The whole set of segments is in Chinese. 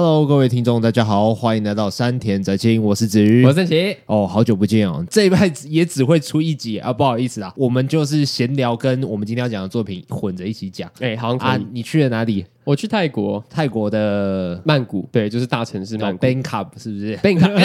Hello，各位听众，大家好，欢迎来到山田宅青，我是子瑜，我是正奇。哦，好久不见哦，这一拜也只会出一集啊，不好意思啊，我们就是闲聊，跟我们今天要讲的作品混着一起讲。哎、欸，好像可以、啊，你去了哪里？我去泰国，泰国的曼谷，对，就是大城市曼谷。Bangkok 是不是？Bangkok，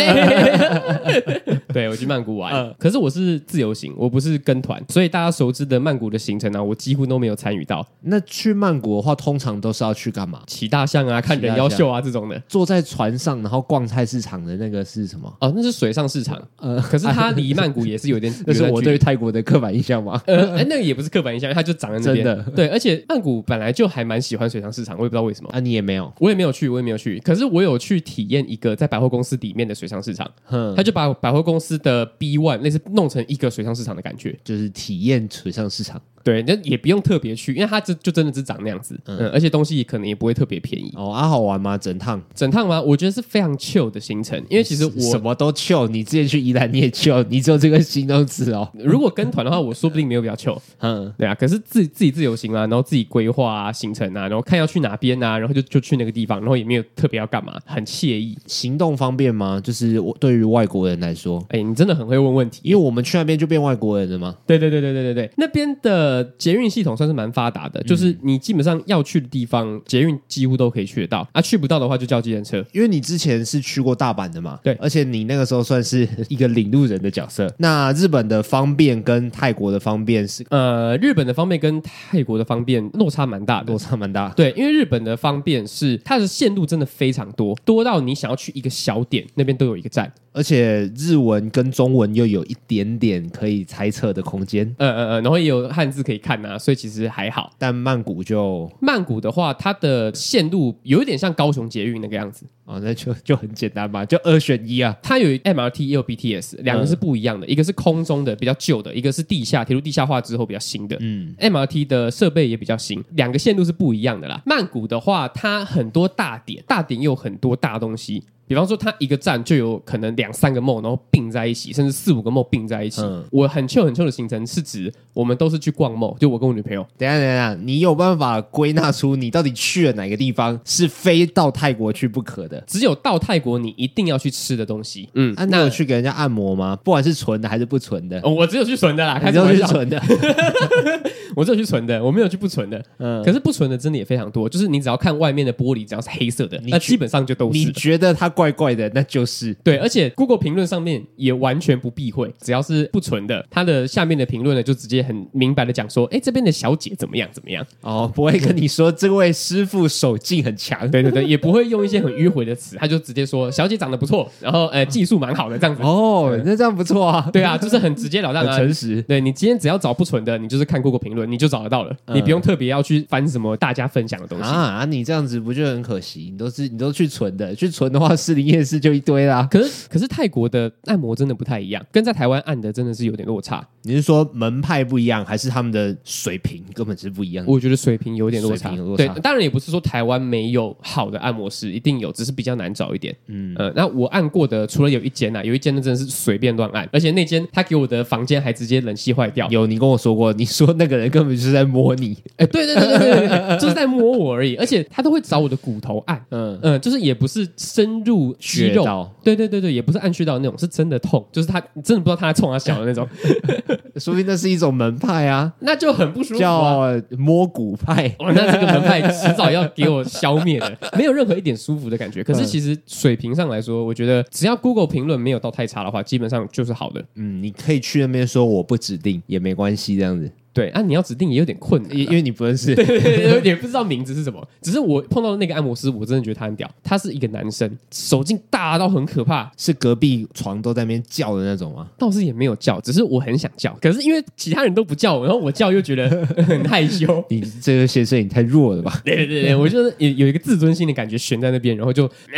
对，我去曼谷玩、嗯，可是我是自由行，我不是跟团，所以大家熟知的曼谷的行程呢、啊，我几乎都没有参与到。那去曼谷的话，通常都是要去干嘛？骑大象啊，看人妖秀啊这种的。坐在船上，然后逛菜市场的那个是什么？哦，那是水上市场。呃，可是它 离曼谷也是有点，那是我对泰国的刻板印象吗？呃，哎，那个也不是刻板印象，它就长在那边。真的，对，而且曼谷本来就还蛮喜欢水上市场，我也不知道为什么。啊，你。也没有，我也没有去，我也没有去。可是我有去体验一个在百货公司里面的水上市场，他就把百货公司是的 B One 那是弄成一个水上市场的感觉，就是体验水上市场。对，那也不用特别去，因为它就就真的是长那样子，嗯，嗯，而且东西也可能也不会特别便宜。哦，啊，好玩吗？整趟？整趟吗？我觉得是非常 chill 的行程，因为其实我什么都 chill。你之前去宜兰你也 chill，你只有这个形容词哦。如果跟团的话，我说不定没有比较 chill。嗯，对啊。可是自己自己自由行啊，然后自己规划啊行程啊，然后看要去哪边啊，然后就就去那个地方，然后也没有特别要干嘛，很惬意。行动方便吗？就是我对于外国人来说，哎，你真的很会问问题，因为我们去那边就变外国人了吗？对对对对对对对，那边的捷运系统。算是蛮发达的，就是你基本上要去的地方，捷运几乎都可以去得到啊。去不到的话，就叫计程车。因为你之前是去过大阪的嘛，对，而且你那个时候算是一个领路人的角色。那日本的方便跟泰国的方便是，呃，日本的方便跟泰国的方便落差蛮大的，落差蛮大。对，因为日本的方便是它的线路真的非常多，多到你想要去一个小点，那边都有一个站。而且日文跟中文又有一点点可以猜测的空间，嗯嗯嗯，然后也有汉字可以看呐，所以其实还好。但曼谷就曼谷的话，它的线路有一点像高雄捷运那个样子哦，那就就很简单嘛，就二选一啊。它有 MRT 也有 BTS，两个是不一样的，嗯，一个是空中的比较旧的，一个是地下铁路地下化之后比较新的。嗯，MRT 的设备也比较新，两个线路是不一样的啦。曼谷的话，它很多大点，大点又有很多大东西。比方说，它一个站就有可能两三个 mall，然后并在一起，甚至四五个 mall 并在一起。嗯、我很 chill 很 chill 的行程是指我们都是去逛 mall，就我跟我女朋友。等一下等一下，你有办法归纳出你到底去了哪个地方是非到泰国去不可的？只有到泰国你一定要去吃的东西。嗯，啊、那有去给人家按摩吗？不管是纯的还是不纯的？哦，我只有去纯的啦，只有去纯的。我只有去纯的，我没有去不纯的。嗯，可是不纯的真的也非常多，就是你只要看外面的玻璃，只要是黑色的，那基本上就都是。你觉得它怪怪的，那就是对。而且 Google 评论上面也完全不避讳，只要是不纯的，它的下面的评论呢，就直接很明白的讲说，哎，这边的小姐怎么样怎么样？哦，不会跟你说这位师傅手劲很强，对对对，也不会用一些很迂回的词，他就直接说小姐长得不错，然后呃技术蛮好的这样子。哦，那这样不错啊。对啊，就是很直接了当啊，很诚实。对，你今天只要找不纯的，你就是看 Google 评论，你就找得到了。你不用特别要去翻什么大家分享的东西啊！你这样子不就很可惜？你都是你都去存的，去存的话，士林夜市就一堆啦。可是可是泰国的按摩真的不太一样，跟在台湾按的真的是有点落差。你是说门派不一样，还是他们的水平根本是不一样？我觉得水平有点落差。落差对，当然也不是说台湾没有好的按摩师，一定有，只是比较难找一点。嗯呃，那我按过的除了有一间啊，有一间那真的是随便乱按，而且那间他给我的房间还直接冷气坏掉。有你跟我说过，你说那个人根本就是在摸你。哎，对对对对对对，就是在摸我而已，而且他都会找我的骨头按，嗯嗯，就是也不是深入肌肉，对对对对，也不是按穴道那种，是真的痛，就是他真的不知道他在冲他小的那种，说不定那是一种门派啊，那就很不舒服，叫摸骨派，哦，那这个门派迟早要给我消灭的，没有任何一点舒服的感觉。可是其实水平上来说，我觉得只要 Google 评论没有到太差的话，基本上就是好的。嗯，你可以去那边说我不指定也没关系，这样子。对啊，你要指定也有点困难，因为你不认识，对对对，也不知道名字是什么。只是我碰到的那个按摩师，我真的觉得他很屌。他是一个男生，手劲大到很可怕，是隔壁床都在那边叫的那种吗？倒是也没有叫，只是我很想叫，可是因为其他人都不叫我，然后我叫又觉得 很害羞。你这个先生你太弱了吧？对对对，我就是有有一个自尊心的感觉悬在那边，然后就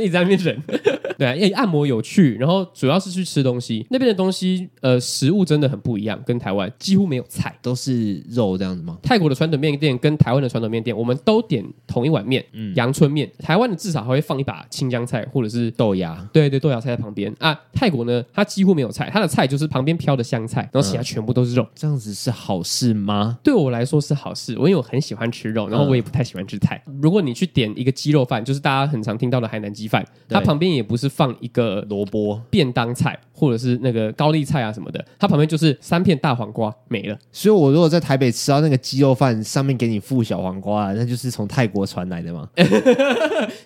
一直在那边忍。对啊，因为按摩有趣，然后主要是去吃东西，那边的东西呃食物真的很不一样，跟台湾几乎没有菜。都是肉这样子吗？泰国的传统面店跟台湾的传统面店，我们都点同一碗面，嗯，阳春面。台湾的至少还会放一把青江菜或者是豆芽，对对，豆芽菜在旁边啊。泰国呢，它几乎没有菜，它的菜就是旁边飘的香菜，然后其他全部都是肉。嗯，这样子是好事吗？对我来说是好事，因为我很喜欢吃肉，然后我也不太喜欢吃菜。嗯，如果你去点一个鸡肉饭，就是大家很常听到的海南鸡饭，它旁边也不是放一个萝卜便当菜，或者是那个高丽菜啊什么的，它旁边就是三片大黄瓜没了。所以，我如果在台北吃到那个鸡肉饭上面给你附小黄瓜，那就是从泰国传来的嘛？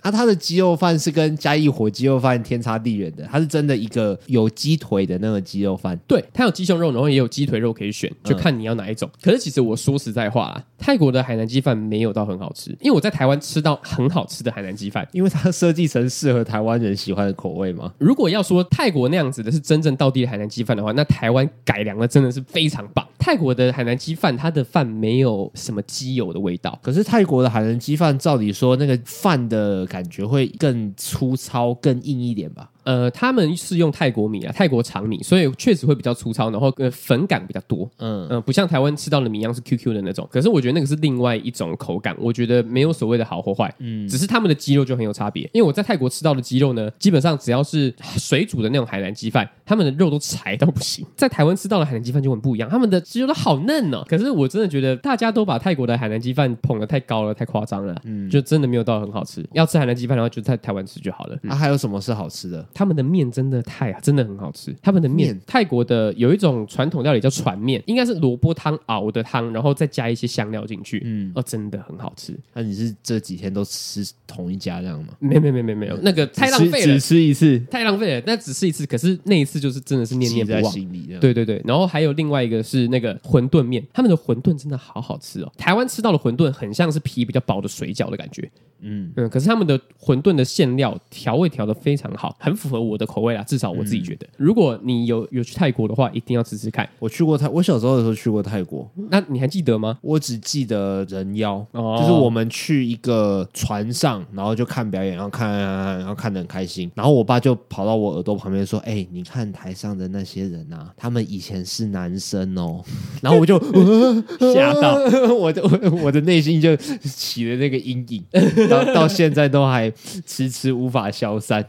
啊，他的鸡肉饭是跟嘉义火鸡肉饭天差地远的，它是真的一个有鸡腿的那个鸡肉饭。对，它有鸡胸肉，然后也有鸡腿肉可以选，就看你要哪一种。嗯、可是，其实我说实在话啊，泰国的海南鸡饭没有到很好吃，因为我在台湾吃到很好吃的海南鸡饭，因为它设计成适合台湾人喜欢的口味嘛。如果要说泰国那样子的是真正到地的海南鸡饭的话，那台湾改良的真的是非常棒。泰国的海南鸡饭，它的饭没有什么鸡油的味道。可是泰国的海南鸡饭，照理说那个饭的感觉会更粗糙、更硬一点吧？呃，他们是用泰国米啊，泰国长米，所以确实会比较粗糙，然后呃粉感比较多。嗯嗯、呃，不像台湾吃到的米一样是 QQ 的那种。可是我觉得那个是另外一种口感，我觉得没有所谓的好或坏。嗯，只是他们的鸡肉就很有差别。因为我在泰国吃到的鸡肉呢，基本上只要是水煮的那种海南鸡饭，他们的肉都柴到不行。在台湾吃到的海南鸡饭就很不一样，他们的鸡肉都好嫩哦。可是我真的觉得大家都把泰国的海南鸡饭捧得太高了，太夸张了。嗯，就真的没有到很好吃。要吃海南鸡饭的话，就在台湾吃就好了。那、嗯啊、还有什么是好吃的？他们的面真的太啊，真的很好吃。他们的面，面泰国的有一种传统料理叫船面，应该是萝卜汤熬的汤，然后再加一些香料进去。嗯，哦，真的很好吃。那、啊、你是这几天都吃同一家这样吗？没没没没没有，那个太浪费了，只吃一次，太浪费了。那只吃一次，可是那一次就是真的是念念不忘。在心里对对对，然后还有另外一个是那个馄饨面，他们的馄饨真的好好吃哦。台湾吃到的馄饨很像是皮比较薄的水饺的感觉。嗯嗯，可是他们的馄饨的馅料调味调的非常好，很符合我的口味啦。至少我自己觉得，嗯、如果你有有去泰国的话，一定要吃吃看。我去过泰，我小时候的时候去过泰国。那你还记得吗？我只记得人妖，哦、就是我们去一个船上，然后就看表演，然后看，然后看的很开心。然后我爸就跑到我耳朵旁边说：“哎、欸，你看台上的那些人啊，他们以前是男生哦。”然后我就 吓到，我的我我的内心就起了那个阴影，然后到现在都还迟迟无法消散。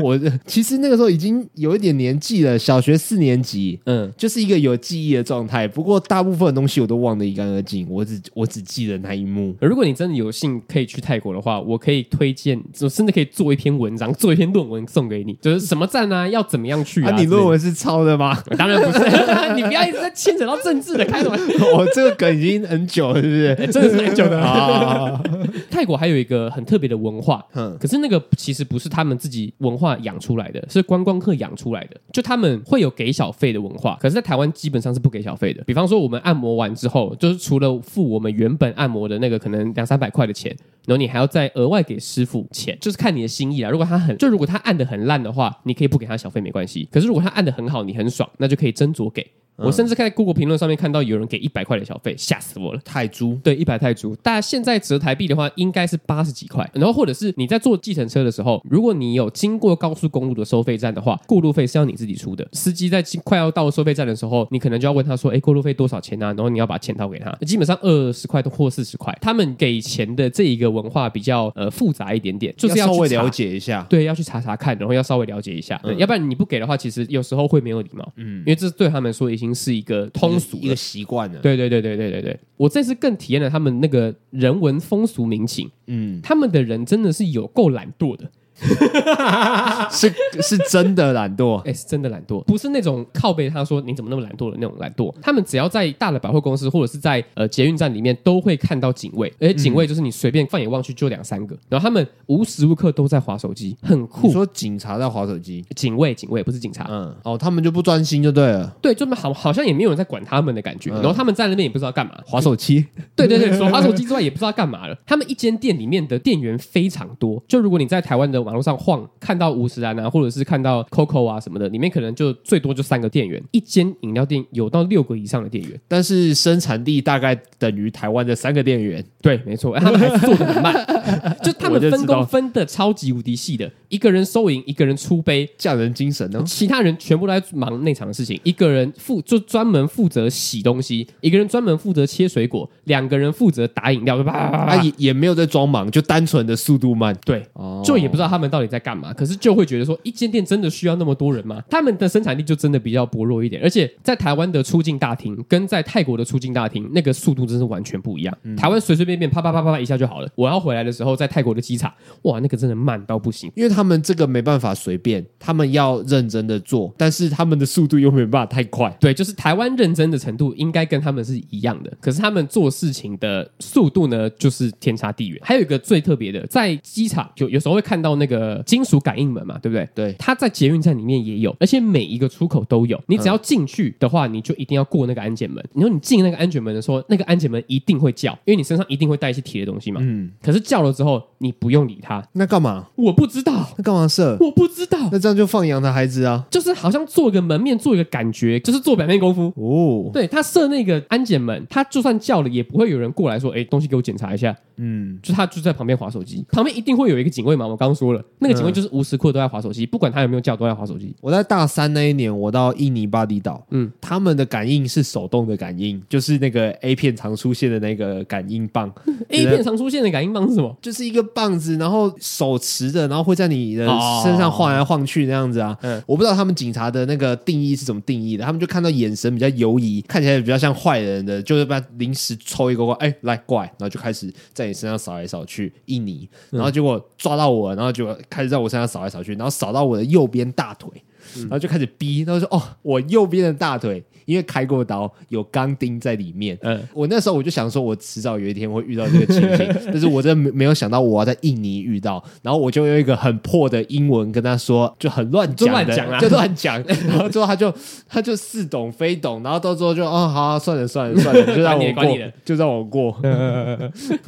我 其实那个时候已经有一点年纪了，小学四年级，嗯，就是一个有记忆的状态。不过大部分的东西我都忘得一干二净，我只我只记得那一幕。如果你真的有幸可以去泰国的话，我可以推荐，我甚至可以做一篇文章，做一篇论文送给你，就是什么站啊，要怎么样去啊？啊你论文是抄的吗？当然不是，你不要一直在牵扯到政治的，开什么？我这个梗已经很久了，是不是？欸、真的是很久的啊。泰国还有一个很特别的文化，嗯，可是那个其实不是他们自己文化养出来的，是观光客养出来的。就他们会有给小费的文化，可是，在台湾基本上是不给小费的。比方说，我们按摩完之后，就是除了付我们原本按摩的那个可能两三百块的钱，然后你还要再额外给师傅钱，就是看你的心意啦。如果他很，就如果他按的很烂的话，你可以不给他小费没关系。可是如果他按的很好，你很爽，那就可以斟酌给。我甚至在 Google 评论上面看到有人给一百块的小费，吓死我了！泰铢，对，一百泰铢，大概现在折台币的话，应该是八十几块。然后或者是你在坐计程车的时候，如果你有经过高速公路的收费站的话，过路费是要你自己出的。司机在快要到收费站的时候，你可能就要问他说：“哎，过路费多少钱啊？”然后你要把钱掏给他。基本上二十块或四十块。他们给钱的这一个文化比较呃复杂一点点，就是要，要稍微了解一下，对，要去查查看，然后要稍微了解一下，嗯、要不然你不给的话，其实有时候会没有礼貌。嗯，因为这对他们说已经是一个通。俗一个习惯了，对对对对对对对，我这次更体验了他们那个人文风俗民情，嗯，他们的人真的是有够懒惰的。是是真的懒惰，哎、欸，是真的懒惰，不是那种靠背他说你怎么那么懒惰？的那种懒惰。他们只要在大的百货公司或者是在呃捷运站里面，都会看到警卫，而且警卫就是你随便放眼望去就两三个，然后他们无时无刻都在划手机，很酷。你说警察在划手机，警卫警卫不是警察，嗯，哦，他们就不专心就对了，对，就好好像也没有人在管他们的感觉，嗯、然后他们在那边也不知道干嘛，划手机，对对对，除了滑手机之外也不知道干嘛了。他们一间店里面的店员非常多，就如果你在台湾的网马路上晃，看到五十岚啊，或者是看到 Coco 啊什么的，里面可能就最多就三个店员，一间饮料店有到六个以上的店员，但是生产力大概等于台湾的三个店员。对，没错，他们还是做的很慢，就他们分工分的超级无敌细的，一个人收银，一个人出杯，匠人精神呢，其他人全部都在忙内场的事情，一个人负就专门负责洗东西，一个人专门负责切水果，两个人负责打饮料，吧、啊？他也也没有在装忙，就单纯的速度慢，对，哦、就也不知道他们到底在干嘛，可是就会觉得说，一间店真的需要那么多人吗？他们的生产力就真的比较薄弱一点，而且在台湾的出境大厅跟在泰国的出境大厅那个速度真是完全不一样，嗯、台湾随随便便啪啪啪啪啪一下就好了，我要回来的时候在泰国的机场，哇，那个真的慢到不行，因为他们这个没办法随便，他们要认真的做，但是他们的速度又没办法太快，对，就是台湾认真的程度应该跟他们是一样的，可是他们做事情的速度呢，就是天差地远。还有一个最特别的，在机场就有时候会看到那个金属感应门嘛，对不对？对，它在捷运站里面也有，而且每一个出口都有。你只要进去的话，你就一定要过那个安检门。你说你进那个安检门的时候，那个安检门一定会叫，因为你身上一定会带一些铁的东西嘛。嗯。可是叫了之后，你不用理它。那干嘛？我不知道。那干嘛设？我不知道。那这样就放羊的孩子啊，就是好像做一个门面，做一个感觉，就是做表面功夫。哦。对，他设那个安检门，他就算叫了，也不会有人过来说：“哎，东西给我检查一下。”嗯。就他就在旁边划手机，旁边一定会有一个警卫嘛。我刚刚说了，那个警卫就是无时无刻都在划手机，不管他有没有叫，都在划手机。我在大三那一年，我到印尼巴厘岛，嗯，他们的感应是手动的感应，就是那个 A 片常出现的那个感应棒。A 片常出现的感应棒是什么？就是一个棒子，然后手持着，然后会在你的身上晃来晃去那样子啊。嗯，我不知道他们警察的那个定义是怎么定义的，他们就看到眼神比较犹疑，看起来比较像坏人的，就是把临时抽一个过来，哎，来过来，然后就开始在你身上扫来扫去。印尼，然后结果抓到我，然后就就开始在我身上扫来扫去，然后扫到我的右边大腿，然后就开始逼，他说：“哦，我右边的大腿。”因为开过刀，有钢钉在里面。嗯，我那时候我就想说，我迟早有一天会遇到这个情形，但是我真的没没有想到我要在印尼遇到。然后我就用一个很破的英文跟他说，就很乱讲的，就乱讲啊，就乱讲。然后之后他就他就似懂非懂，然后到最后就哦，好啊，算了算了算了，就让我过，就让我过。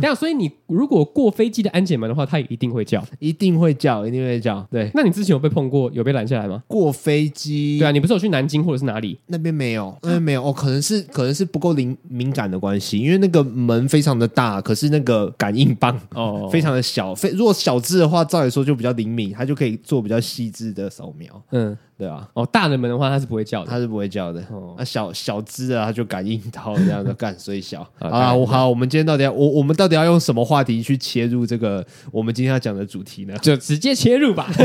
这样，所以你如果过飞机的安检门的话，他也一定会叫，一定会叫，一定会叫。对，那你之前有被碰过，有被拦下来吗？过飞机？对啊，你不是有去南京或者是哪里？那边没有。那边，没有哦，可能是可能是不够灵敏感的关系，因为那个门非常的大，可是那个感应棒哦非常的小，非如果小只的话，照理说就比较灵敏，它就可以做比较细致的扫描。嗯，对啊，哦，大的门的话它是不会叫的，它是不会叫的。哦，那小小只啊它就感应到这样的 干，所以小啊。我好，我们今天到底要我我们到底要用什么话题去切入这个我们今天要讲的主题呢？就直接切入吧。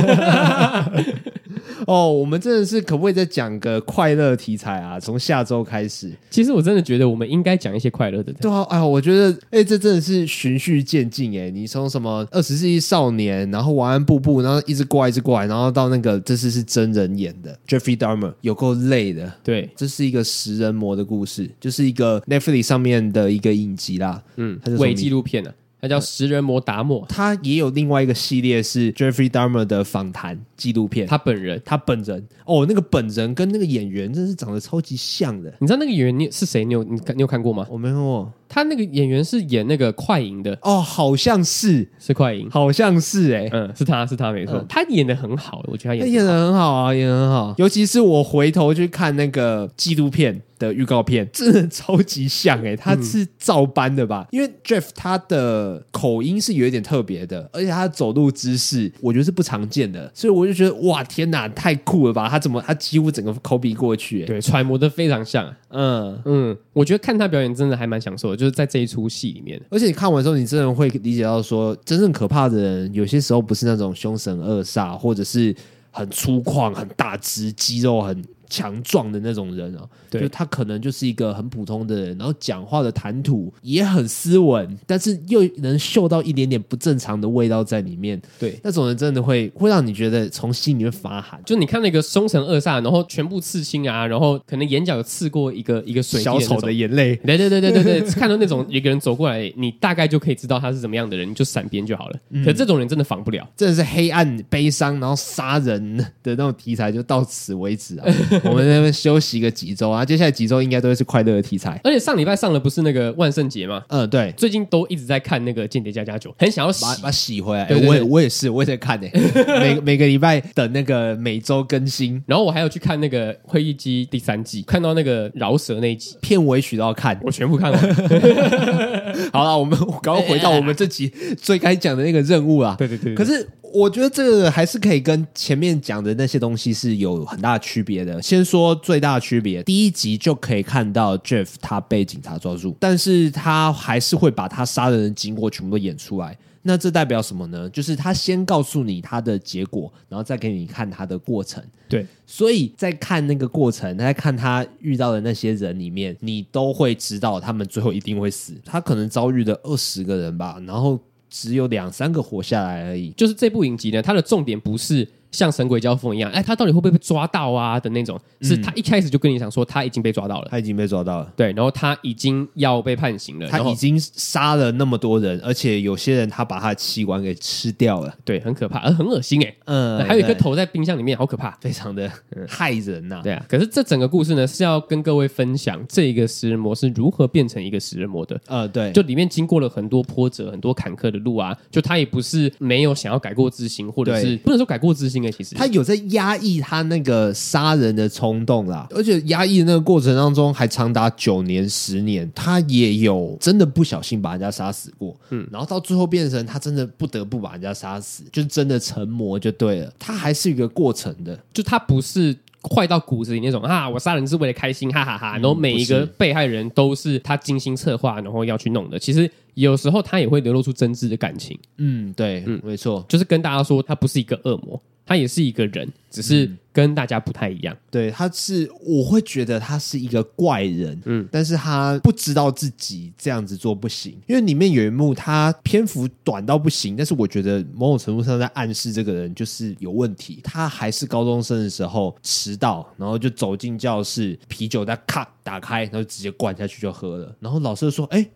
哦，我们真的是可不可以再讲个快乐题材啊？从下周开始，其实我真的觉得我们应该讲一些快乐的。对啊，哎呀，我觉得，哎，这真的是循序渐进哎。你从什么二十世纪少年，然后晚安布布，然后一直过来，一直过来，然后到那个这次是真人演的 Jeffrey Dahmer，有够累的。对，这是一个食人魔的故事，就是一个 Netflix 上面的一个影集啦。嗯，它是伪纪录片呢、啊。他叫食人魔达摩，他也有另外一个系列是 Jeffrey Dahmer 的访谈纪录片。他本人，他本人，哦，那个本人跟那个演员真是长得超级像的。你知道那个演员你是谁？你有你你有看过吗？我没看过。他那个演员是演那个快银的。哦，好像是。是快银，好像是哎、欸，嗯，是他是他没错，嗯、他演的很好，我觉得他演演的很好啊，演的很好。尤其是我回头去看那个纪录片的预告片，真的超级像哎、欸，他是照搬的吧？嗯、因为 Jeff 他的口音是有一点特别的，而且他走路姿势我觉得是不常见的，所以我就觉得哇天哪，太酷了吧！他怎么他几乎整个 copy 过去、欸，对，揣摩的非常像。嗯。嗯，我觉得看他表演真的还蛮享受的，就是在这一出戏里面。而且你看完之后，你真的会理解到说，真正可怕的人，有些时候不是那种凶神恶煞，或者是很粗犷、很大只、肌肉很。强壮的那种人啊，对，就他可能就是一个很普通的人，然后讲话的谈吐也很斯文，但是又能嗅到一点点不正常的味道在里面。对，那种人真的会会让你觉得从心里面发寒。就你看那个凶神恶煞，然后全部刺青啊，然后可能眼角有刺过一个一个水小丑的眼泪。对对对对对对，看到那种一个人走过来，你大概就可以知道他是怎么样的人，你就闪边就好了。嗯、可这种人真的防不了，真的是黑暗、悲伤，然后杀人的那种题材，就到此为止啊。我们那边休息个几周啊，接下来几周应该都会是快乐的题材。而且上礼拜上的不是那个万圣节吗？嗯，对，最近都一直在看那个《间谍加加酒》，很想要洗把把洗回来。对对对我也我也是，我也在看诶、欸，每每个礼拜等那个每周更新。然后我还有去看那个《会议机》第三季，看到那个饶舌那一集，片尾曲都要看，我全部看完。好了，我们刚刚回到我们这集最该讲的那个任务啦。对对对，对，可是。我觉得这个还是可以跟前面讲的那些东西是有很大区别的。先说最大的区别，第一集就可以看到 Jeff 他被警察抓住，但是他还是会把他杀人的经过全部都演出来。那这代表什么呢？就是他先告诉你他的结果，然后再给你看他的过程。对，所以在看那个过程，在看他遇到的那些人里面，你都会知道他们最后一定会死。他可能遭遇的二十个人吧，然后。只有两三个活下来而已。就是这部影集呢，它的重点不是。像神鬼交锋一样，哎，他到底会不会被抓到啊？的那种，是他一开始就跟你讲说他已经被抓到了，他已经被抓到了，对，然后他已经要被判刑了，他已经杀了那么多人，而且有些人他把他的器官给吃掉了，对，很可怕，而很恶心哎，嗯，还有一个头在冰箱里面，好可怕，非常的害人呐，对啊。可是这整个故事呢，是要跟各位分享这个食人魔是如何变成一个食人魔的，呃，对，就里面经过了很多波折，很多坎坷的路啊，就他也不是没有想要改过自新，或者是不能说改过自新哎，其实他有在。压抑他那个杀人的冲动啦，而且压抑的那个过程当中还长达九年、十年，他也有真的不小心把人家杀死过，嗯，然后到最后变成他真的不得不把人家杀死，就是真的成魔就对了。他还是一个过程的，就他不是坏到骨子里那种啊，我杀人是为了开心，哈哈哈哈。然后每一个被害人都是他精心策划，然后要去弄的。其实有时候他也会流露出真挚的感情。嗯，对，嗯，没错，就是跟大家说，他不是一个恶魔。他也是一个人，只是跟大家不太一样。嗯、对，他是我会觉得他是一个怪人，嗯，但是他不知道自己这样子做不行，因为里面有一幕他篇幅短到不行，但是我觉得某种程度上在暗示这个人就是有问题。他还是高中生的时候迟到，然后就走进教室，啤酒在咔打开，然后直接灌下去就喝了，然后老师就说：“哎。”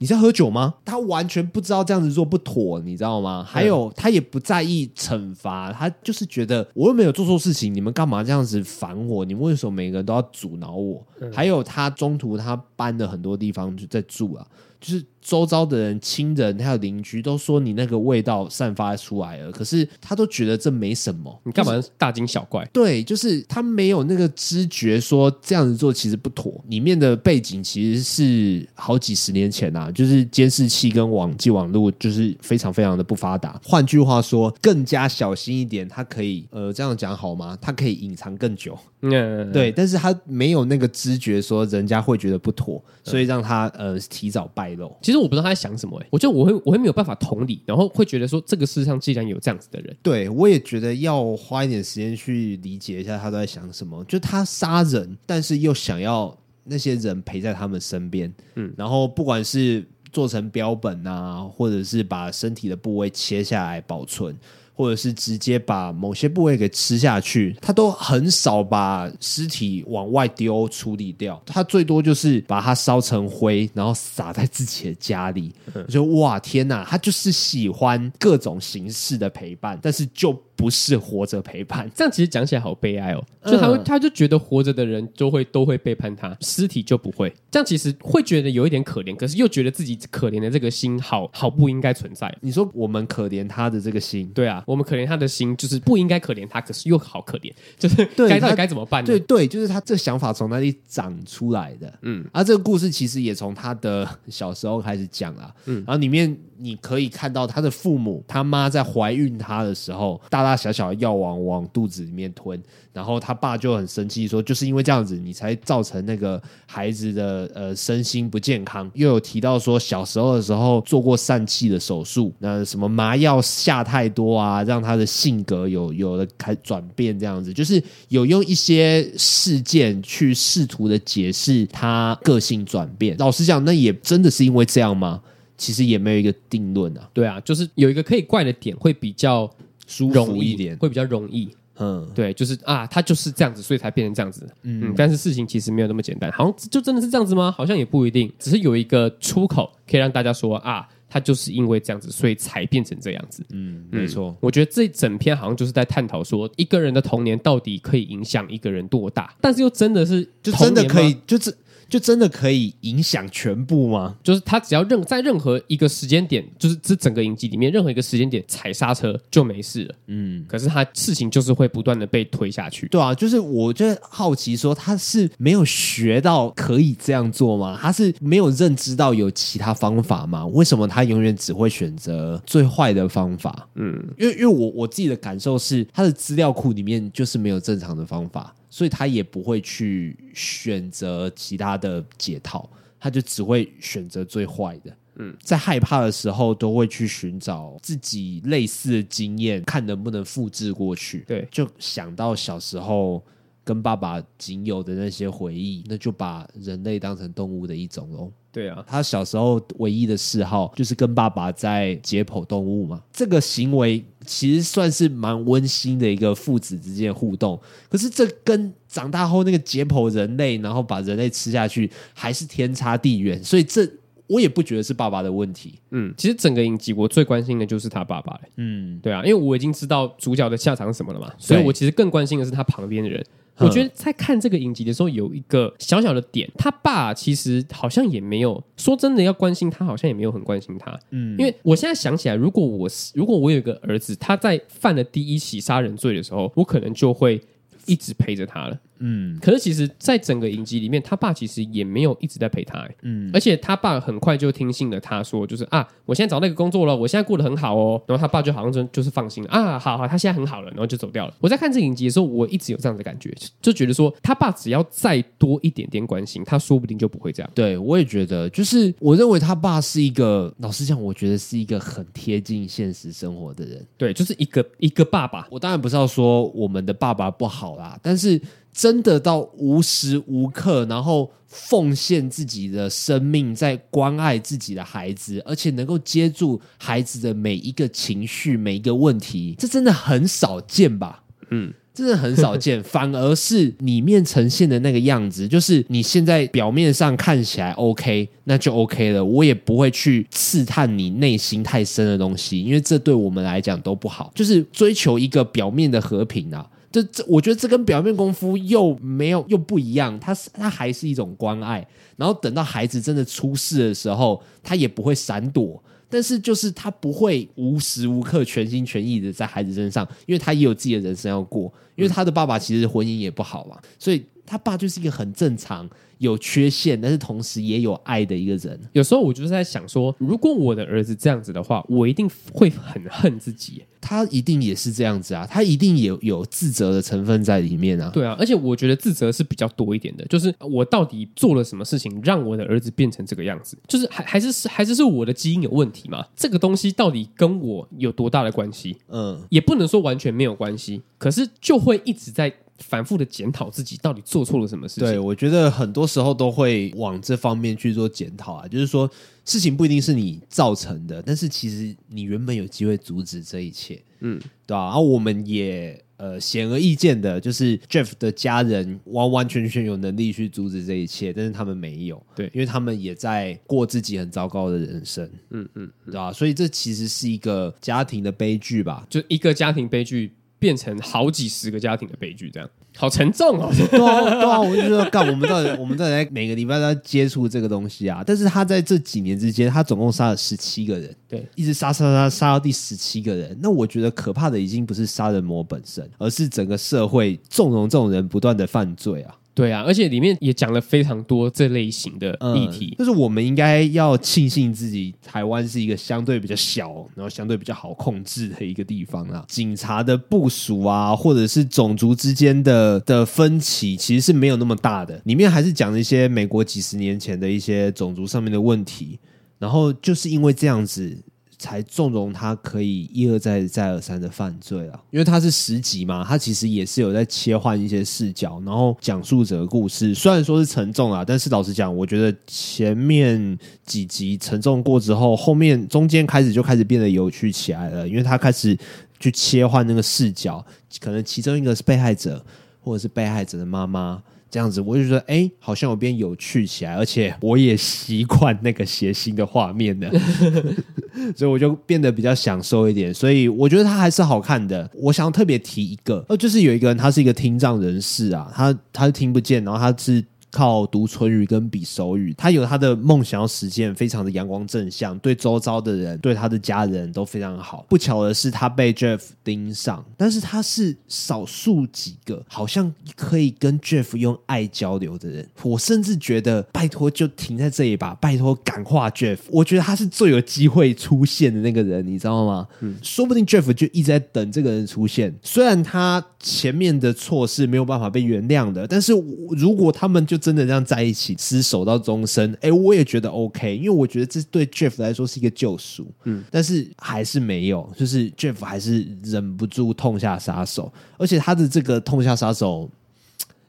你在喝酒吗？他完全不知道这样子做不妥，你知道吗？还有，他也不在意惩罚，他就是觉得我又没有做错事情，你们干嘛这样子烦我？你们为什么每个人都要阻挠我？还有，他中途他搬了很多地方就在住啊，就是。周遭的人、亲人还有邻居都说你那个味道散发出来了，可是他都觉得这没什么。你干嘛大惊小怪？对，就是他没有那个知觉，说这样子做其实不妥。里面的背景其实是好几十年前啊，就是监视器跟网际网络就是非常非常的不发达。换句话说，更加小心一点，他可以呃这样讲好吗？他可以隐藏更久。嗯，对，但是他没有那个知觉，说人家会觉得不妥，所以让他呃提早败露。其实我不知道他在想什么，哎，我觉得我会我会没有办法同理，然后会觉得说，这个世上既然有这样子的人，对，我也觉得要花一点时间去理解一下他都在想什么。就他杀人，但是又想要那些人陪在他们身边，嗯，然后不管是做成标本啊，或者是把身体的部位切下来保存。或者是直接把某些部位给吃下去，他都很少把尸体往外丢处理掉，他最多就是把它烧成灰，然后撒在自己的家里。我觉得哇，天哪，他就是喜欢各种形式的陪伴，但是就。不是活着陪伴，这样其实讲起来好悲哀哦。就他会，他就觉得活着的人就会都会背叛他，尸体就不会。这样其实会觉得有一点可怜，可是又觉得自己可怜的这个心好好不应该存在。你说我们可怜他的这个心，对啊，我们可怜他的心就是不应该可怜他，可是又好可怜，就是该到底该怎么办呢？对对，就是他这想法从哪里长出来的？嗯，而、啊、这个故事其实也从他的小时候开始讲啊。嗯，然后里面。你可以看到他的父母，他妈在怀孕他的时候，大大小小的药往往肚子里面吞，然后他爸就很生气说，就是因为这样子，你才造成那个孩子的呃身心不健康。又有提到说，小时候的时候做过疝气的手术，那什么麻药下太多啊，让他的性格有有了开转变，这样子，就是有用一些事件去试图的解释他个性转变。老实讲，那也真的是因为这样吗？其实也没有一个定论啊，对啊，就是有一个可以怪的点，会比较舒服一点，会比较容易。嗯，对，就是啊，他就是这样子，所以才变成这样子。嗯，嗯，但是事情其实没有那么简单，好像就真的是这样子吗？好像也不一定，只是有一个出口可以让大家说啊。他就是因为这样子，所以才变成这样子。嗯，没错。我觉得这整篇好像就是在探讨说，一个人的童年到底可以影响一个人多大，但是又真的是就真的可以，就是。就真的可以影响全部吗？就是他只要任在任何一个时间点，就是这整个影集里面任何一个时间点踩刹车就没事了。嗯，可是他事情就是会不断的被推下去。对啊，就是我就好奇说，他是没有学到可以这样做吗？他是没有认知到有其他方法吗？为什么他永远只会选择最坏的方法？嗯，因为因为我我自己的感受是，他的资料库里面就是没有正常的方法。所以他也不会去选择其他的解套，他就只会选择最坏的。嗯，在害怕的时候，都会去寻找自己类似的经验，看能不能复制过去。对，就想到小时候跟爸爸仅有的那些回忆，那就把人类当成动物的一种喽。对啊，他小时候唯一的嗜好就是跟爸爸在解剖动物嘛。这个行为其实算是蛮温馨的一个父子之间的互动。可是这跟长大后那个解剖人类，然后把人类吃下去，还是天差地远。所以这我也不觉得是爸爸的问题。嗯，其实整个影集我最关心的就是他爸爸。嗯，对啊，因为我已经知道主角的下场是什么了嘛，所以我其实更关心的是他旁边的人。我觉得在看这个影集的时候，有一个小小的点，他爸其实好像也没有说真的要关心他，好像也没有很关心他。嗯，因为我现在想起来，如果我是如果我有一个儿子，他在犯了第一起杀人罪的时候，我可能就会一直陪着他了。嗯，可是其实，在整个影集里面，他爸其实也没有一直在陪他，欸，嗯，而且他爸很快就听信了他说，就是啊，我现在找那个工作了，我现在过得很好哦，然后他爸就好像就就是放心了啊，好好，他现在很好了，然后就走掉了。我在看这影集的时候，我一直有这样的感觉，就觉得说，他爸只要再多一点点关心，他说不定就不会这样。对，我也觉得，就是我认为他爸是一个，老实讲，我觉得是一个很贴近现实生活的人。对，就是一个一个爸爸。我当然不是要说我们的爸爸不好啦，但是。真的到无时无刻，然后奉献自己的生命，在关爱自己的孩子，而且能够接住孩子的每一个情绪、每一个问题，这真的很少见吧？嗯，真的很少见。反而是里面呈现的那个样子，就是你现在表面上看起来 OK，那就 OK 了。我也不会去刺探你内心太深的东西，因为这对我们来讲都不好。就是追求一个表面的和平啊。这这，我觉得这跟表面功夫又没有又不一样，他是他还是一种关爱。然后等到孩子真的出事的时候，他也不会闪躲，但是就是他不会无时无刻全心全意的在孩子身上，因为他也有自己的人生要过。因为他的爸爸其实婚姻也不好嘛，所以他爸就是一个很正常。有缺陷，但是同时也有爱的一个人。有时候我就是在想说，如果我的儿子这样子的话，我一定会很恨自己。他一定也是这样子啊，他一定也有有自责的成分在里面啊。对啊，而且我觉得自责是比较多一点的，就是我到底做了什么事情让我的儿子变成这个样子？就是还还是是还是是我的基因有问题吗？这个东西到底跟我有多大的关系？嗯，也不能说完全没有关系，可是就会一直在。反复的检讨自己到底做错了什么事情。对，我觉得很多时候都会往这方面去做检讨啊，就是说事情不一定是你造成的，但是其实你原本有机会阻止这一切，嗯，对啊，然后我们也呃显而易见的，就是 Jeff 的家人完完全全有能力去阻止这一切，但是他们没有，对，因为他们也在过自己很糟糕的人生，嗯嗯，对吧？所以这其实是一个家庭的悲剧吧，就一个家庭悲剧。变成好几十个家庭的悲剧，这样好沉重哦。对啊，对啊，我就说干，我们到底我们到底每个礼拜都要接触这个东西啊？但是他在这几年之间，他总共杀了十七个人，对，一直杀杀杀杀到第十七个人。那我觉得可怕的已经不是杀人魔本身，而是整个社会纵容这种人不断的犯罪啊。对啊，而且里面也讲了非常多这类型的议题，嗯，就是我们应该要庆幸自己台湾是一个相对比较小，然后相对比较好控制的一个地方啊。警察的部署啊，或者是种族之间的的分歧，其实是没有那么大的。里面还是讲了一些美国几十年前的一些种族上面的问题，然后就是因为这样子。才纵容他可以一而再再而三的犯罪啊，因为他是十集嘛，他其实也是有在切换一些视角，然后讲述这个故事。虽然说是沉重啊，但是老实讲，我觉得前面几集沉重过之后，后面中间开始就开始变得有趣起来了，因为他开始去切换那个视角，可能其中一个是被害者，或者是被害者的妈妈。这样子，我就觉得，哎，好像有变有趣起来，而且我也习惯那个血腥的画面了。所以我就变得比较享受一点。所以我觉得它还是好看的。我想特别提一个，呃，就是有一个人，他是一个听障人士啊，他他听不见，然后他是。靠读唇语跟比手语，他有他的梦想要实现，非常的阳光正向，对周遭的人，对他的家人都非常好。不巧的是，他被 Jeff 盯上，但是他是少数几个好像可以跟 Jeff 用爱交流的人。我甚至觉得，拜托就停在这里吧，拜托感化 Jeff。我觉得他是最有机会出现的那个人，你知道吗？嗯，说不定 Jeff 就一直在等这个人出现。虽然他前面的错是没有办法被原谅的，但是如果他们就真的这样在一起厮守到终身，哎，我也觉得 OK，因为我觉得这对 Jeff 来说是一个救赎。嗯，但是还是没有，就是 Jeff 还是忍不住痛下杀手，而且他的这个痛下杀手。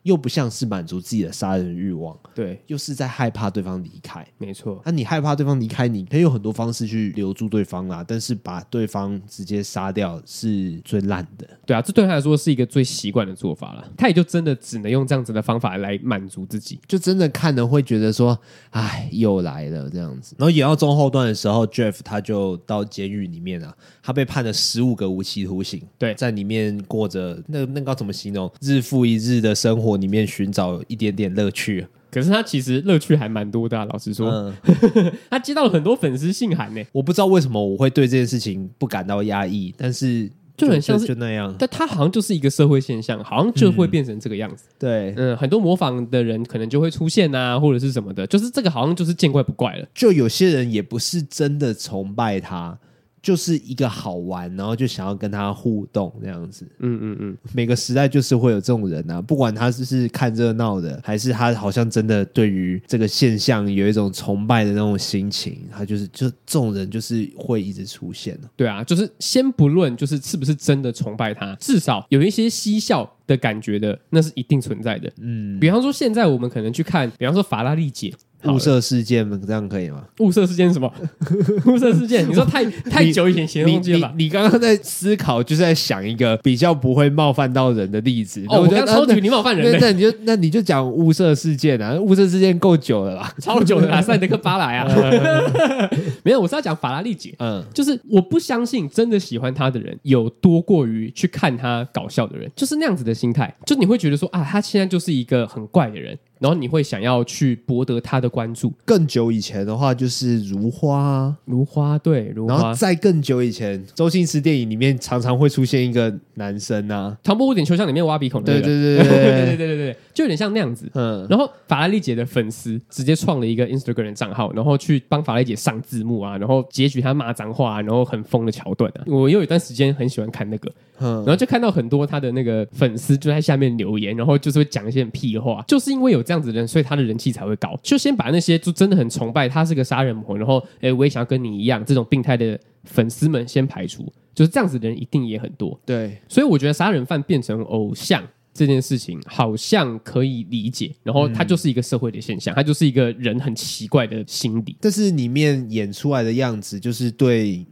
又不像是满足自己的杀人欲望，对，又是在害怕对方离开，没错。那、啊、你害怕对方离开，你可以有很多方式去留住对方啊，但是把对方直接杀掉是最烂的。对啊，这对他来说是一个最习惯的做法了。他也就真的只能用这样子的方法来满足自己，就真的看了会觉得说，哎，又来了这样子。然后演到中后段的时候，Jeff 他就到监狱里面啊，他被判了十五个无期徒刑，对，在里面过着那那个怎么形容，日复一日的生活。里面寻找一点点乐趣，可是他其实乐趣还蛮多的啊。老实说，嗯、他接到了很多粉丝信函呢。我不知道为什么我会对这件事情不感到压抑，但是就，就很像是就那样。但他好像就是一个社会现象，好像就会变成这个样子。嗯、对，嗯，很多模仿的人可能就会出现啊，或者是什么的，就是这个好像就是见怪不怪了。就有些人也不是真的崇拜他。就是一个好玩，然后就想要跟他互动这样子。嗯嗯嗯，每个时代就是会有这种人啊，不管他是是看热闹的，还是他好像真的对于这个现象有一种崇拜的那种心情，他就是就这种人就是会一直出现。对啊，就是先不论就是是不是真的崇拜他，至少有一些嬉笑的感觉的，那是一定存在的。嗯，比方说现在我们可能去看，比方说法拉利姐。雾社事件这样可以吗？物色事件是什么？物色事件，你说太太久以前写的东西了吧？你刚刚在思考，就是在想一个比较不会冒犯到人的例子。哦，我刚超级你冒犯人，那你就那你就讲雾社事件啊，物色事件够久了啦？超久的啦，赛德克巴莱啊，没有，我是要讲法拉利姐。嗯，就是我不相信真的喜欢他的人有多过于去看他搞笑的人，就是那样子的心态，就你会觉得说啊，他现在就是一个很怪的人。然后你会想要去博得他的关注。更久以前的话，就是如花，如花对，如花。然后再更久以前，周星驰电影里面常常会出现一个男生啊，《唐伯虎点秋香》里面挖鼻孔的、那个，对对对对对对对对，就有点像那样子。嗯，然后法拉利姐的粉丝直接创了一个 Instagram 账号，然后去帮法拉利姐上字幕啊，然后截取她骂脏话、啊，然后很疯的桥段啊。我又有一段时间很喜欢看那个，嗯，然后就看到很多他的那个粉丝就在下面留言，然后就是会讲一些屁的话，就是因为有这样子的人，所以他的人。人气才会高，就先把那些就真的很崇拜他是个杀人魔，然后哎，我也想要跟你一样这种病态的粉丝们先排除，就是这样子的人一定也很多。对，所以我觉得杀人犯变成偶像这件事情好像可以理解，然后他就是一个社会的现象，他就是一个人很奇怪的心理。但是里面演出来的样子，就是对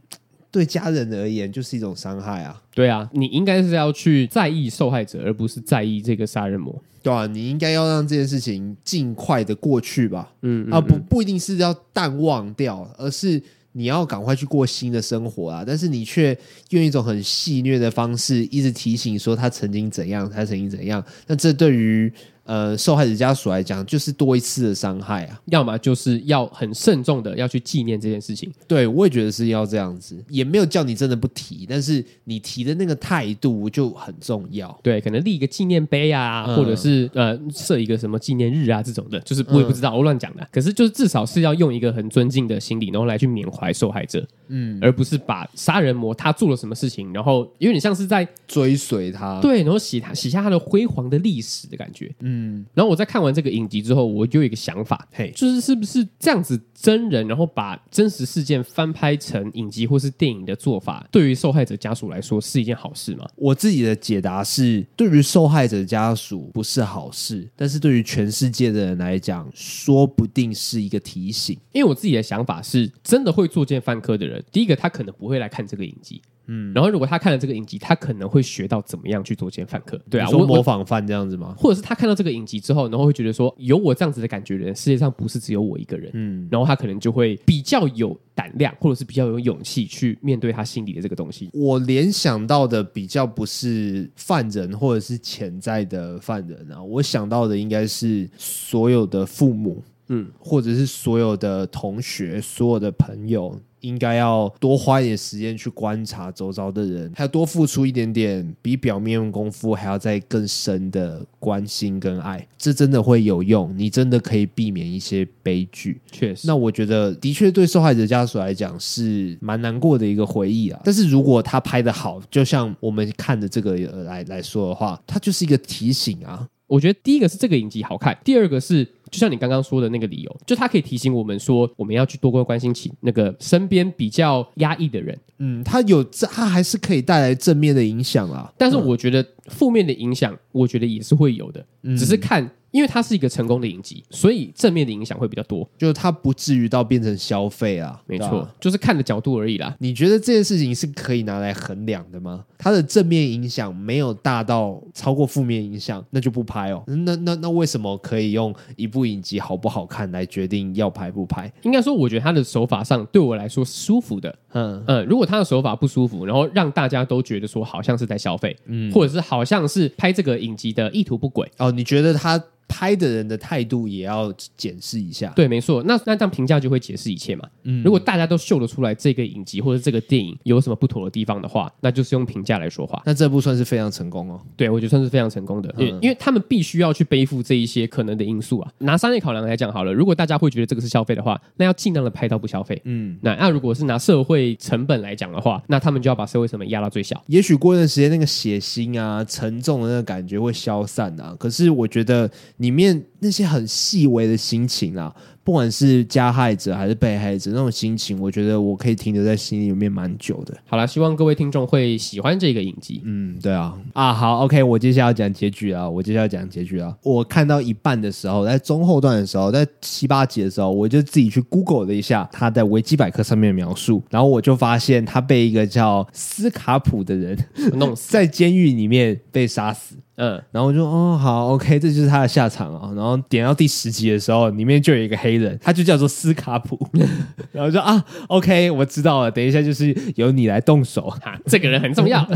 对家人而言就是一种伤害啊。对啊，你应该是要去在意受害者，而不是在意这个杀人魔。对啊，你应该要让这件事情尽快的过去吧。嗯，啊，不不一定是要淡忘掉，而是你要赶快去过新的生活啊。但是你却用一种很戏谑的方式，一直提醒说他曾经怎样，他曾经怎样。那这对于呃，受害者家属来讲，就是多一次的伤害啊。要么就是要很慎重的要去纪念这件事情。对，我也觉得是要这样子，也没有叫你真的不提，但是你提的那个态度就很重要。对，可能立一个纪念碑啊，嗯、或者是呃设一个什么纪念日啊这种的，就是我也不知道，我乱讲的。可是就是至少是要用一个很尊敬的心理，然后来去缅怀受害者，嗯，而不是把杀人魔他做了什么事情，然后有点像是在追随他，对，然后洗他洗下他的辉煌的历史的感觉，嗯。嗯，然后我在看完这个影集之后，我就有一个想法，嘿，就是是不是这样子真人，然后把真实事件翻拍成影集或是电影的做法，对于受害者家属来说是一件好事吗？我自己的解答是，对于受害者家属不是好事，但是对于全世界的人来讲，说不定是一个提醒。因为我自己的想法是，真的会作奸犯科的人，第一个他可能不会来看这个影集。嗯，然后如果他看了这个影集，他可能会学到怎么样去做奸犯科。对啊，我模仿犯这样子吗？或者是他看到这个影集之后，然后会觉得说，有我这样子的感觉的人，世界上不是只有我一个人。嗯，然后他可能就会比较有胆量，或者是比较有勇气去面对他心里的这个东西。我联想到的比较不是犯人，或者是潜在的犯人啊，我想到的应该是所有的父母。嗯，或者是所有的同学、所有的朋友，应该要多花一点时间去观察周遭的人，还要多付出一点点，比表面功夫还要再更深的关心跟爱，这真的会有用。你真的可以避免一些悲剧。确实，那我觉得的确对受害者家属来讲是蛮难过的一个回忆啊。但是如果他拍的好，就像我们看的这个来来说的话，它就是一个提醒啊。我觉得第一个是这个影集好看，第二个是。就像你刚刚说的那个理由，就他可以提醒我们说，我们要去多关关心起那个身边比较压抑的人。嗯，他有，他还是可以带来正面的影响啊。但是我觉得负面的影响，我觉得也是会有的，嗯、只是看。因为它是一个成功的影集，所以正面的影响会比较多，就是它不至于到变成消费啊。没错，就是看的角度而已啦。你觉得这件事情是可以拿来衡量的吗？它的正面影响没有大到超过负面影响，那就不拍哦。那那那为什么可以用一部影集好不好看来决定要拍不拍？应该说，我觉得他的手法上对我来说是舒服的。嗯嗯，如果他的手法不舒服，然后让大家都觉得说好像是在消费，嗯，或者是好像是拍这个影集的意图不轨哦，你觉得他？拍的人的态度也要检视一下。对，没错。那那这样评价就会解释一切嘛。嗯，如果大家都秀得出来这个影集或者这个电影有什么不妥的地方的话，那就是用评价来说话。那这部算是非常成功哦。对，我觉得算是非常成功的。嗯，因为他们必须要去背负这一些可能的因素啊。拿商业考量来讲好了，如果大家会觉得这个是消费的话，那要尽量的拍到不消费。嗯，那那如果是拿社会成本来讲的话，那他们就要把社会成本压到最小。也许过一段时间那个血腥啊、沉重的那个感觉会消散啊。可是我觉得里面那些。很细微的心情啊。不管是加害者还是被害者，那种心情，我觉得我可以停留在心里面蛮久的。好了，希望各位听众会喜欢这个影集。嗯，对啊，啊，好，OK，我接下来要讲结局啊，我接下来要讲结局啊。我看到一半的时候，在中后段的时候，在七八集的时候，我就自己去 Google 了一下他在维基百科上面的描述，然后我就发现他被一个叫斯卡普的人弄死 在监狱里面被杀死。嗯，然后我就哦，好，OK，这就是他的下场啊。然后点到第十集的时候，里面就有一个黑。人，他就叫做斯卡普，然后说啊，OK，我知道了，等一下就是由你来动手，哈，这个人很重要。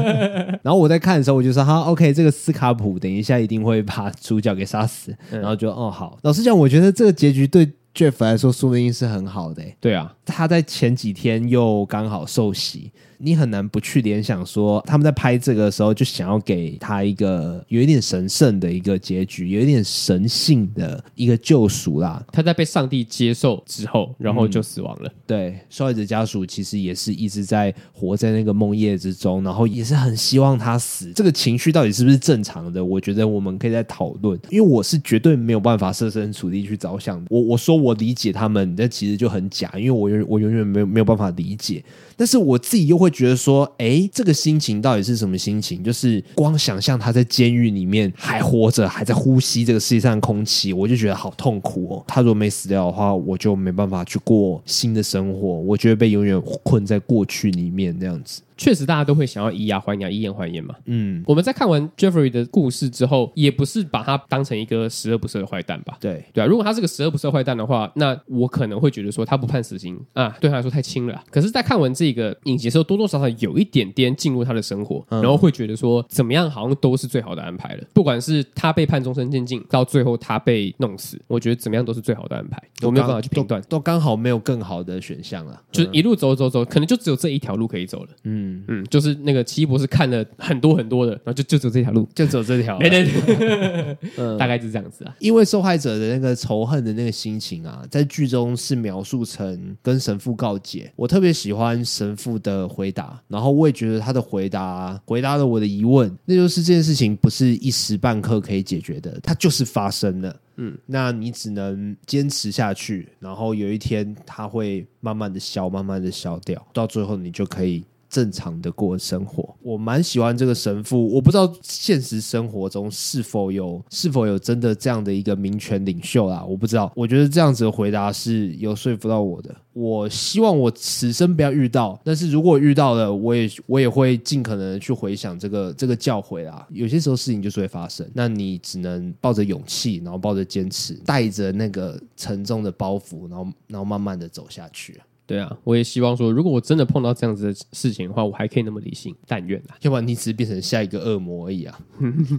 然后我在看的时候，我就说哈，OK，这个斯卡普等一下一定会把主角给杀死，然后就哦好，老实讲，我觉得这个结局对 Jeff 来说说不定是很好的，对啊，他在前几天又刚好受洗。你很难不去联想说，他们在拍这个的时候就想要给他一个有一点神圣的一个结局，有一点神性的一个救赎啦。他在被上帝接受之后，然后就死亡了。嗯、对，受害者家属其实也是一直在活在那个梦魇之中，然后也是很希望他死。这个情绪到底是不是正常的？我觉得我们可以再讨论，因为我是绝对没有办法设身处地去着想。我我说我理解他们，但其实就很假，因为我永我永远没有没有办法理解。但是我自己又会觉得说，哎，这个心情到底是什么心情？就是光想象他在监狱里面还活着，还在呼吸这个世界上空气，我就觉得好痛苦哦。他如果没死掉的话，我就没办法去过新的生活，我就会被永远困在过去里面那样子。确实，大家都会想要以牙还牙，以眼还眼嘛。嗯，我们在看完 Jeffrey 的故事之后，也不是把他当成一个十恶不赦的坏蛋吧？对对啊，如果他是个十恶不赦坏蛋的话，那我可能会觉得说他不判死刑啊，对他来说太轻了啊。可是，在看完这个影集的时候，多多少少有一点点进入他的生活，然后会觉得说怎么样，好像都是最好的安排了。不管是他被判终身监禁，到最后他被弄死，我觉得怎么样都是最好的安排。我没有办法去评断，都刚好没有更好的选项了，就一路走走走，可能就只有这一条路可以走了。嗯嗯嗯，就是。那个奇异博士看了很多很多的，然后就就走这条路，就走这条，对对对，嗯，大概就是这样子啊。因为受害者的那个仇恨的那个心情啊，在剧中是描述成跟神父告解。我特别喜欢神父的回答，然后我也觉得他的回答回答了我的疑问，那就是这件事情不是一时半刻可以解决的，它就是发生了。嗯，那你只能坚持下去，然后有一天它会慢慢的消，慢慢的消掉，到最后你就可以。正常的过生活。我蛮喜欢这个神父，我不知道现实生活中是否有是否有真的这样的一个民权领袖啦，我不知道。我觉得这样子的回答是有说服到我的。我希望我此生不要遇到，但是如果遇到了，我也我也会尽可能去回想这个这个教诲啦。有些时候事情就是会发生，那你只能抱着勇气，然后抱着坚持，带着那个沉重的包袱，然后然后慢慢的走下去。对啊，我也希望说，如果我真的碰到这样子的事情的话，我还可以那么理性。但愿啊，要不然你只是变成下一个恶魔而已啊。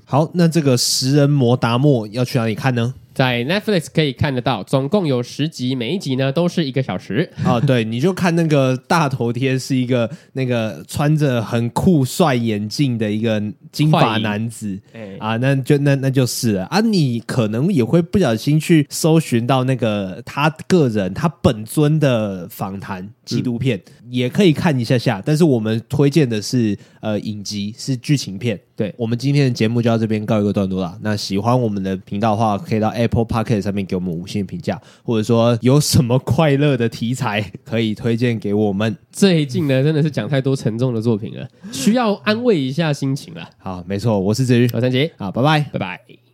好，那这个食人魔达莫要去哪里看呢？在 Netflix 可以看得到，总共有十集，每一集呢都是一个小时。哦，对，你就看那个大头贴，是一个那个穿着很酷帅眼镜的一个金发男子，哎啊，那就那那就是了啊。你可能也会不小心去搜寻到那个他个人他本尊的访谈纪录片，嗯，也可以看一下下。但是我们推荐的是呃影集，是剧情片。对，我们今天的节目就到这边告一个段落了。那喜欢我们的频道的话，可以到 Apple Podcast 上面给我们五星评价，或者说有什么快乐的题材 可以推荐给我们。最近呢，真的是讲太多沉重的作品了，需要安慰一下心情了。好，没错，我是子瑜，我是三杰，好，拜拜，拜拜。